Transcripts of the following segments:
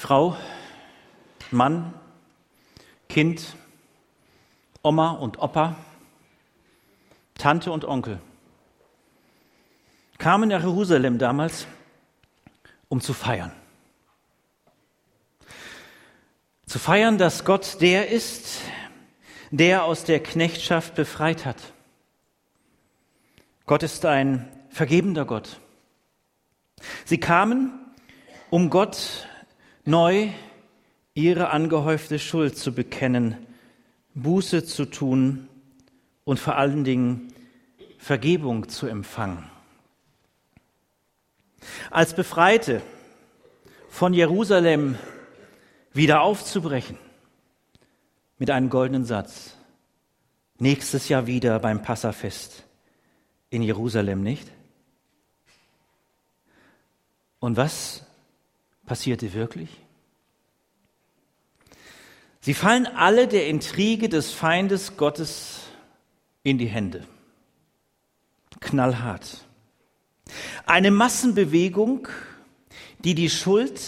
Frau, Mann, Kind, Oma und Opa, Tante und Onkel kamen nach Jerusalem damals, um zu feiern. Zu feiern, dass Gott der ist, der aus der Knechtschaft befreit hat. Gott ist ein vergebender Gott. Sie kamen, um Gott neu ihre angehäufte Schuld zu bekennen, Buße zu tun und vor allen Dingen Vergebung zu empfangen. Als Befreite von Jerusalem wieder aufzubrechen mit einem goldenen Satz. Nächstes Jahr wieder beim Passafest in Jerusalem, nicht? Und was passierte wirklich? Sie fallen alle der Intrige des Feindes Gottes in die Hände. Knallhart. Eine Massenbewegung, die die Schuld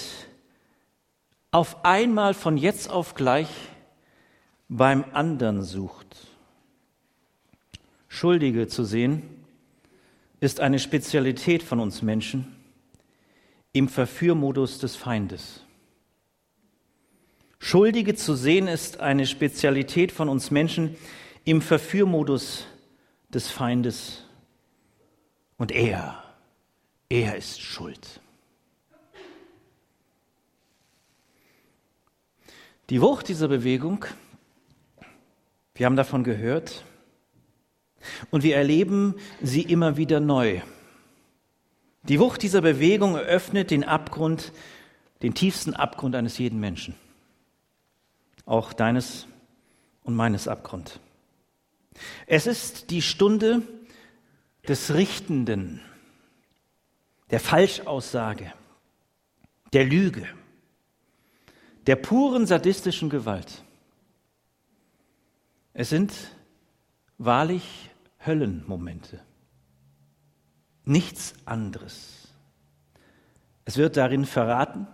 auf einmal von jetzt auf gleich beim anderen sucht. Schuldige zu sehen, ist eine Spezialität von uns Menschen im Verführmodus des Feindes. Schuldige zu sehen ist eine Spezialität von uns Menschen im Verführmodus des Feindes. Und er, er ist schuld. Die Wucht dieser Bewegung, wir haben davon gehört und wir erleben sie immer wieder neu. Die Wucht dieser Bewegung eröffnet den Abgrund, den tiefsten Abgrund eines jeden Menschen. Auch deines und meines Abgrund. Es ist die Stunde des Richtenden, der Falschaussage, der Lüge der puren sadistischen Gewalt. Es sind wahrlich Höllenmomente. Nichts anderes. Es wird darin verraten,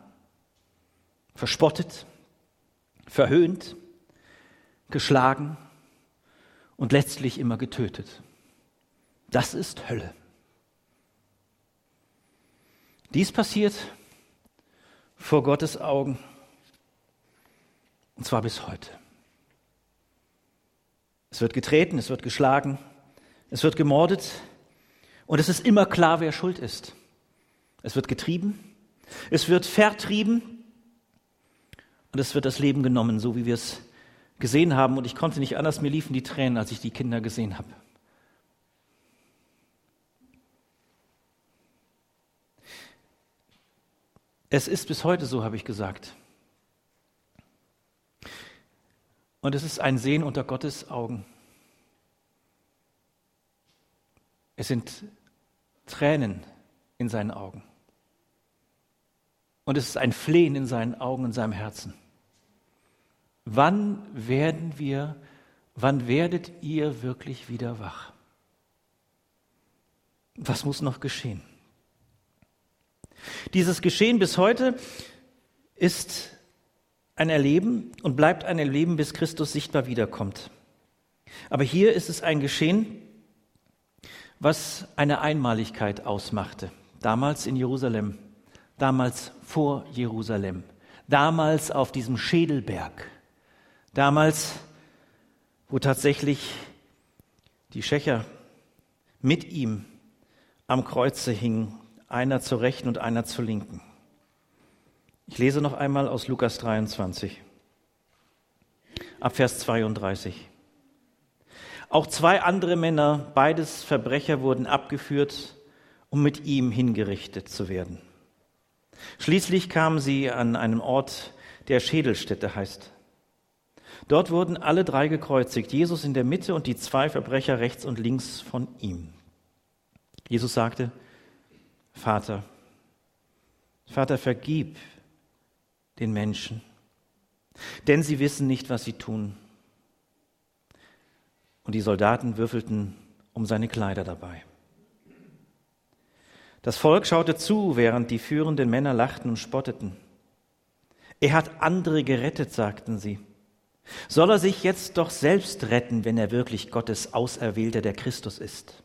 verspottet, verhöhnt, geschlagen und letztlich immer getötet. Das ist Hölle. Dies passiert vor Gottes Augen und zwar bis heute. Es wird getreten, es wird geschlagen, es wird gemordet und es ist immer klar, wer schuld ist. Es wird getrieben, es wird vertrieben und es wird das Leben genommen, so wie wir es gesehen haben. Und ich konnte nicht anders, mir liefen die Tränen, als ich die Kinder gesehen habe. Es ist bis heute so, habe ich gesagt. Und es ist ein Sehen unter Gottes Augen. Es sind Tränen in seinen Augen. Und es ist ein Flehen in seinen Augen und seinem Herzen. Wann werden wir, wann werdet ihr wirklich wieder wach? Was muss noch geschehen? Dieses Geschehen bis heute ist ein Erleben und bleibt ein Erleben, bis Christus sichtbar wiederkommt. Aber hier ist es ein Geschehen, was eine Einmaligkeit ausmachte. Damals in Jerusalem, damals vor Jerusalem, damals auf diesem Schädelberg, damals, wo tatsächlich die Schächer mit ihm am Kreuze hingen, einer zur rechten und einer zur linken. Ich lese noch einmal aus Lukas 23, ab Vers 32. Auch zwei andere Männer, beides Verbrecher, wurden abgeführt, um mit ihm hingerichtet zu werden. Schließlich kamen sie an einen Ort, der Schädelstätte heißt. Dort wurden alle drei gekreuzigt, Jesus in der Mitte und die zwei Verbrecher rechts und links von ihm. Jesus sagte, Vater, Vater, vergib den Menschen, denn sie wissen nicht, was sie tun. Und die Soldaten würfelten um seine Kleider dabei. Das Volk schaute zu, während die führenden Männer lachten und spotteten. Er hat andere gerettet, sagten sie. Soll er sich jetzt doch selbst retten, wenn er wirklich Gottes Auserwählter, der Christus ist?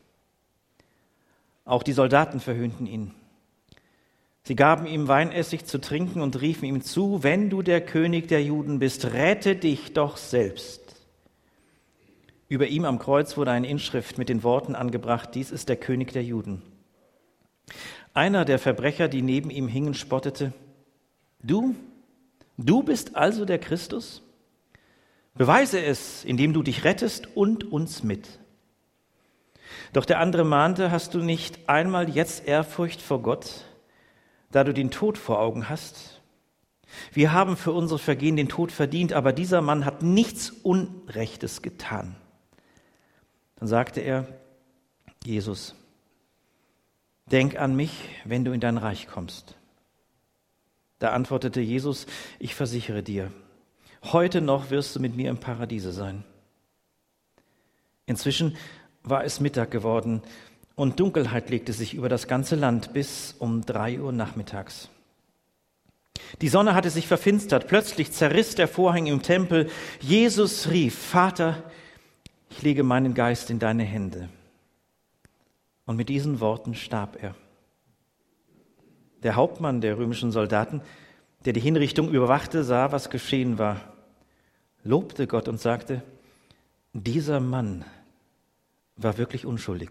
Auch die Soldaten verhöhnten ihn. Sie gaben ihm Weinessig zu trinken und riefen ihm zu, wenn du der König der Juden bist, rette dich doch selbst. Über ihm am Kreuz wurde eine Inschrift mit den Worten angebracht, dies ist der König der Juden. Einer der Verbrecher, die neben ihm hingen, spottete, du, du bist also der Christus? Beweise es, indem du dich rettest und uns mit. Doch der andere mahnte, hast du nicht einmal jetzt Ehrfurcht vor Gott, da du den Tod vor Augen hast? Wir haben für unsere Vergehen den Tod verdient, aber dieser Mann hat nichts Unrechtes getan. Dann sagte er, Jesus, denk an mich, wenn du in dein Reich kommst. Da antwortete Jesus, ich versichere dir, heute noch wirst du mit mir im Paradiese sein. Inzwischen war es Mittag geworden und Dunkelheit legte sich über das ganze Land bis um drei Uhr nachmittags. Die Sonne hatte sich verfinstert. Plötzlich zerriss der Vorhang im Tempel. Jesus rief, Vater, ich lege meinen Geist in deine Hände. Und mit diesen Worten starb er. Der Hauptmann der römischen Soldaten, der die Hinrichtung überwachte, sah, was geschehen war, lobte Gott und sagte, dieser Mann war wirklich unschuldig.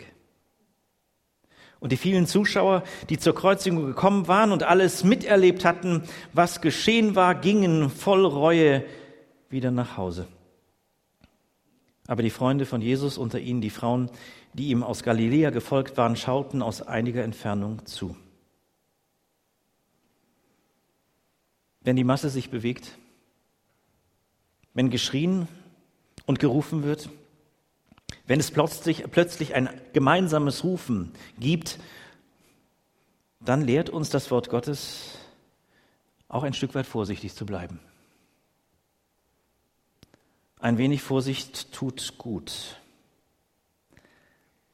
Und die vielen Zuschauer, die zur Kreuzigung gekommen waren und alles miterlebt hatten, was geschehen war, gingen voll Reue wieder nach Hause. Aber die Freunde von Jesus, unter ihnen die Frauen, die ihm aus Galiläa gefolgt waren, schauten aus einiger Entfernung zu. Wenn die Masse sich bewegt, wenn geschrien und gerufen wird, wenn es plötzlich, plötzlich ein gemeinsames Rufen gibt, dann lehrt uns das Wort Gottes auch ein Stück weit vorsichtig zu bleiben. Ein wenig Vorsicht tut gut.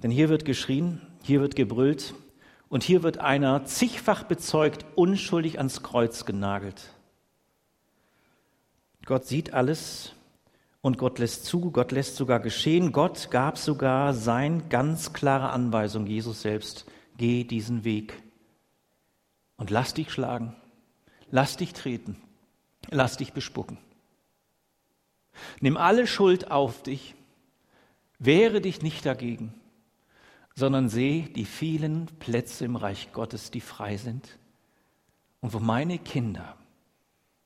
Denn hier wird geschrien, hier wird gebrüllt und hier wird einer zigfach bezeugt unschuldig ans Kreuz genagelt. Gott sieht alles und Gott lässt zu, Gott lässt sogar geschehen. Gott gab sogar sein ganz klare Anweisung, Jesus selbst, geh diesen Weg und lass dich schlagen, lass dich treten, lass dich bespucken. Nimm alle Schuld auf dich, wehre dich nicht dagegen, sondern seh die vielen Plätze im Reich Gottes, die frei sind und wo meine Kinder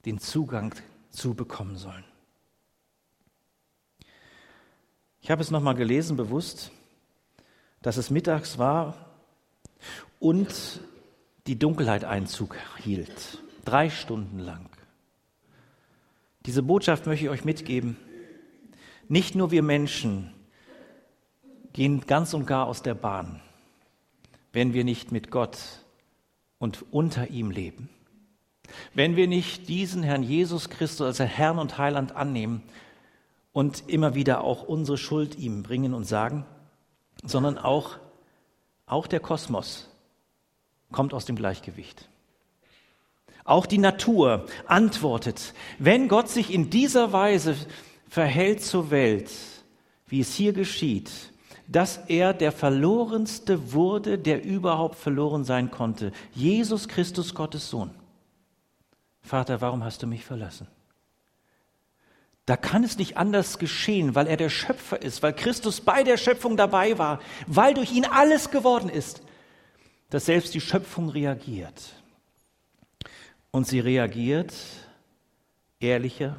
den Zugang zu bekommen sollen. Ich habe es nochmal gelesen, bewusst, dass es mittags war und die Dunkelheit Einzug hielt. Drei Stunden lang. Diese Botschaft möchte ich euch mitgeben. Nicht nur wir Menschen gehen ganz und gar aus der Bahn, wenn wir nicht mit Gott und unter ihm leben. Wenn wir nicht diesen Herrn Jesus Christus als Herrn und Heiland annehmen, und immer wieder auch unsere Schuld ihm bringen und sagen, sondern auch, auch der Kosmos kommt aus dem Gleichgewicht. Auch die Natur antwortet, wenn Gott sich in dieser Weise verhält zur Welt, wie es hier geschieht, dass er der Verlorenste wurde, der überhaupt verloren sein konnte. Jesus Christus, Gottes Sohn. Vater, warum hast du mich verlassen? Da kann es nicht anders geschehen, weil er der Schöpfer ist, weil Christus bei der Schöpfung dabei war, weil durch ihn alles geworden ist, dass selbst die Schöpfung reagiert. Und sie reagiert ehrlicher,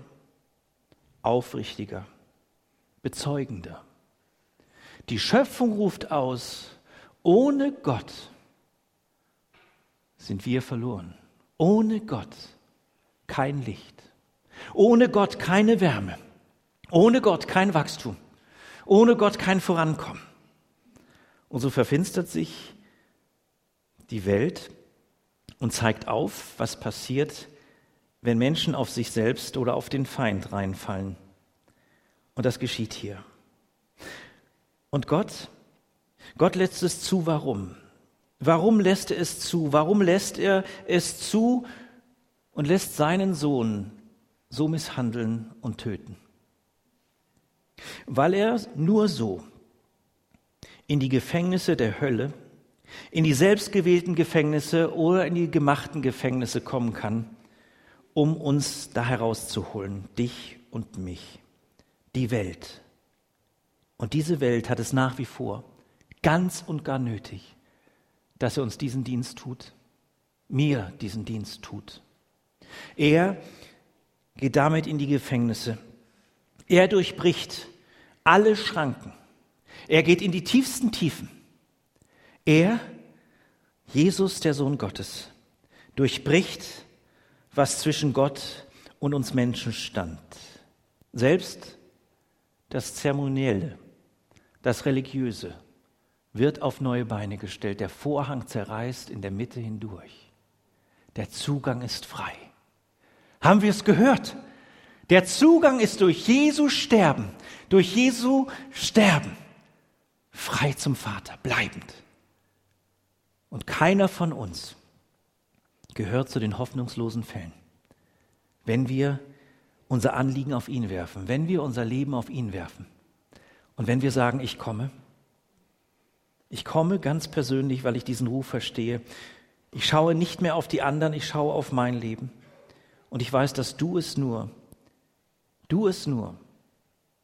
aufrichtiger, bezeugender. Die Schöpfung ruft aus, ohne Gott sind wir verloren. Ohne Gott kein Licht. Ohne Gott keine Wärme. Ohne Gott kein Wachstum. Ohne Gott kein Vorankommen. Und so verfinstert sich die Welt und zeigt auf, was passiert, wenn Menschen auf sich selbst oder auf den Feind reinfallen. Und das geschieht hier. Und Gott, Gott lässt es zu, warum? Warum lässt er es zu? Warum lässt er es zu, und lässt seinen Sohn so misshandeln und töten. Weil er nur so in die Gefängnisse der Hölle, in die selbstgewählten Gefängnisse oder in die gemachten Gefängnisse kommen kann, um uns da herauszuholen, dich und mich, die Welt. Und diese Welt hat es nach wie vor ganz und gar nötig, dass er uns diesen Dienst tut, mir diesen Dienst tut. Er geht damit in die Gefängnisse. Er durchbricht alle Schranken. Er geht in die tiefsten Tiefen. Er, Jesus, der Sohn Gottes, durchbricht, was zwischen Gott und uns Menschen stand. Selbst das Zeremonielle, das Religiöse wird auf neue Beine gestellt. Der Vorhang zerreißt in der Mitte hindurch. Der Zugang ist frei. Haben wir es gehört? Der Zugang ist durch Jesu Sterben, durch Jesu Sterben frei zum Vater, bleibend. Und keiner von uns gehört zu den hoffnungslosen Fällen, wenn wir unser Anliegen auf ihn werfen, wenn wir unser Leben auf ihn werfen und wenn wir sagen, ich komme. Ich komme ganz persönlich, weil ich diesen Ruf verstehe. Ich schaue nicht mehr auf die anderen, ich schaue auf mein Leben. Und ich weiß, dass du es nur, du es nur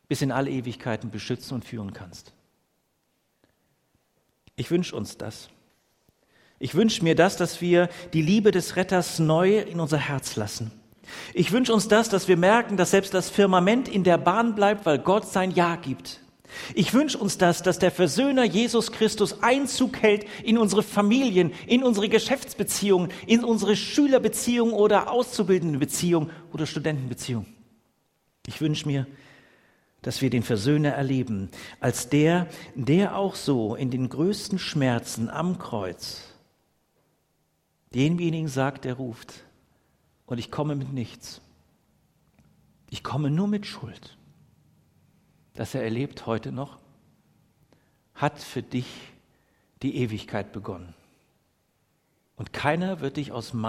bis in alle Ewigkeiten beschützen und führen kannst. Ich wünsche uns das. Ich wünsche mir das, dass wir die Liebe des Retters neu in unser Herz lassen. Ich wünsche uns das, dass wir merken, dass selbst das Firmament in der Bahn bleibt, weil Gott sein Ja gibt. Ich wünsche uns das, dass der Versöhner Jesus Christus Einzug hält in unsere Familien, in unsere Geschäftsbeziehungen, in unsere Schülerbeziehungen oder Auszubildendenbeziehungen oder Studentenbeziehungen. Ich wünsche mir, dass wir den Versöhner erleben, als der, der auch so in den größten Schmerzen am Kreuz denjenigen sagt, der ruft, und ich komme mit nichts. Ich komme nur mit Schuld das er erlebt heute noch, hat für dich die Ewigkeit begonnen. Und keiner wird dich aus meinem